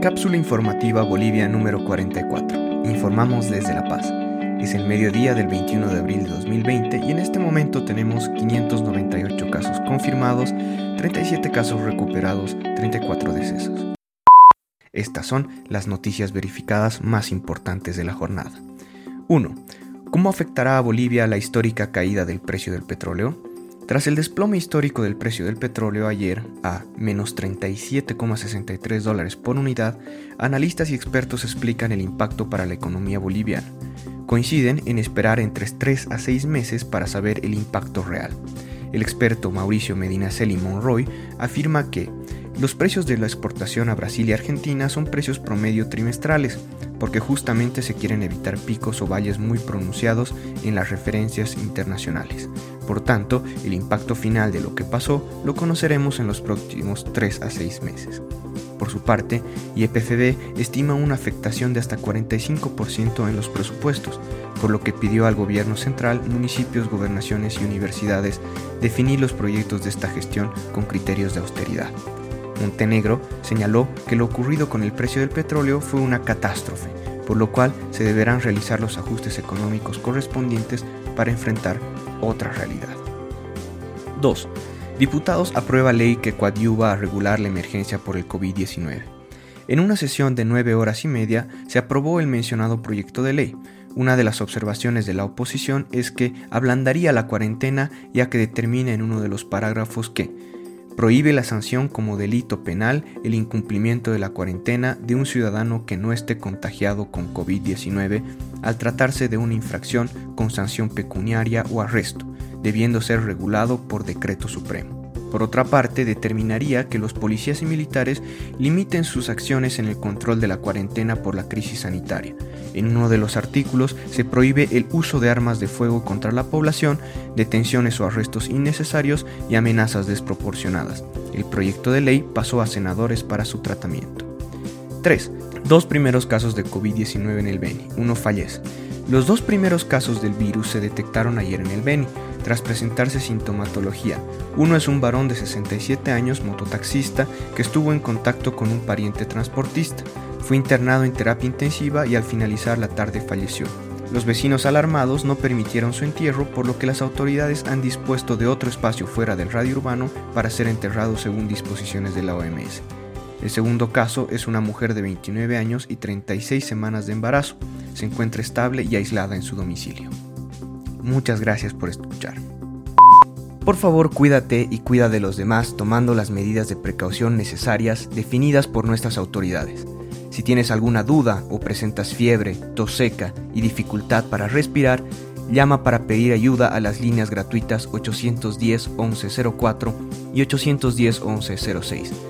Cápsula informativa Bolivia número 44. Informamos desde La Paz. Es el mediodía del 21 de abril de 2020 y en este momento tenemos 598 casos confirmados, 37 casos recuperados, 34 decesos. Estas son las noticias verificadas más importantes de la jornada. 1. ¿Cómo afectará a Bolivia la histórica caída del precio del petróleo? Tras el desplome histórico del precio del petróleo ayer a menos 37,63 dólares por unidad, analistas y expertos explican el impacto para la economía boliviana. Coinciden en esperar entre 3 a 6 meses para saber el impacto real. El experto Mauricio Medinaceli Monroy afirma que los precios de la exportación a Brasil y Argentina son precios promedio trimestrales, porque justamente se quieren evitar picos o valles muy pronunciados en las referencias internacionales. Por tanto, el impacto final de lo que pasó lo conoceremos en los próximos 3 a 6 meses. Por su parte, IEPFB estima una afectación de hasta 45% en los presupuestos, por lo que pidió al gobierno central, municipios, gobernaciones y universidades definir los proyectos de esta gestión con criterios de austeridad. Montenegro señaló que lo ocurrido con el precio del petróleo fue una catástrofe, por lo cual se deberán realizar los ajustes económicos correspondientes para enfrentar otra realidad. 2. Diputados aprueba ley que coadyuva a regular la emergencia por el COVID-19. En una sesión de nueve horas y media se aprobó el mencionado proyecto de ley. Una de las observaciones de la oposición es que ablandaría la cuarentena ya que determina en uno de los parágrafos que prohíbe la sanción como delito penal el incumplimiento de la cuarentena de un ciudadano que no esté contagiado con COVID-19 al tratarse de una infracción con sanción pecuniaria o arresto, debiendo ser regulado por decreto supremo. Por otra parte, determinaría que los policías y militares limiten sus acciones en el control de la cuarentena por la crisis sanitaria. En uno de los artículos se prohíbe el uso de armas de fuego contra la población, detenciones o arrestos innecesarios y amenazas desproporcionadas. El proyecto de ley pasó a senadores para su tratamiento. 3. Dos primeros casos de COVID-19 en el Beni. Uno fallece. Los dos primeros casos del virus se detectaron ayer en el Beni tras presentarse sintomatología. Uno es un varón de 67 años, mototaxista, que estuvo en contacto con un pariente transportista. Fue internado en terapia intensiva y al finalizar la tarde falleció. Los vecinos alarmados no permitieron su entierro, por lo que las autoridades han dispuesto de otro espacio fuera del radio urbano para ser enterrado según disposiciones de la OMS. El segundo caso es una mujer de 29 años y 36 semanas de embarazo. Se encuentra estable y aislada en su domicilio. Muchas gracias por escuchar. Por favor, cuídate y cuida de los demás tomando las medidas de precaución necesarias definidas por nuestras autoridades. Si tienes alguna duda o presentas fiebre, tos seca y dificultad para respirar, llama para pedir ayuda a las líneas gratuitas 810-1104 y 810-1106.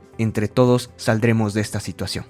entre todos saldremos de esta situación.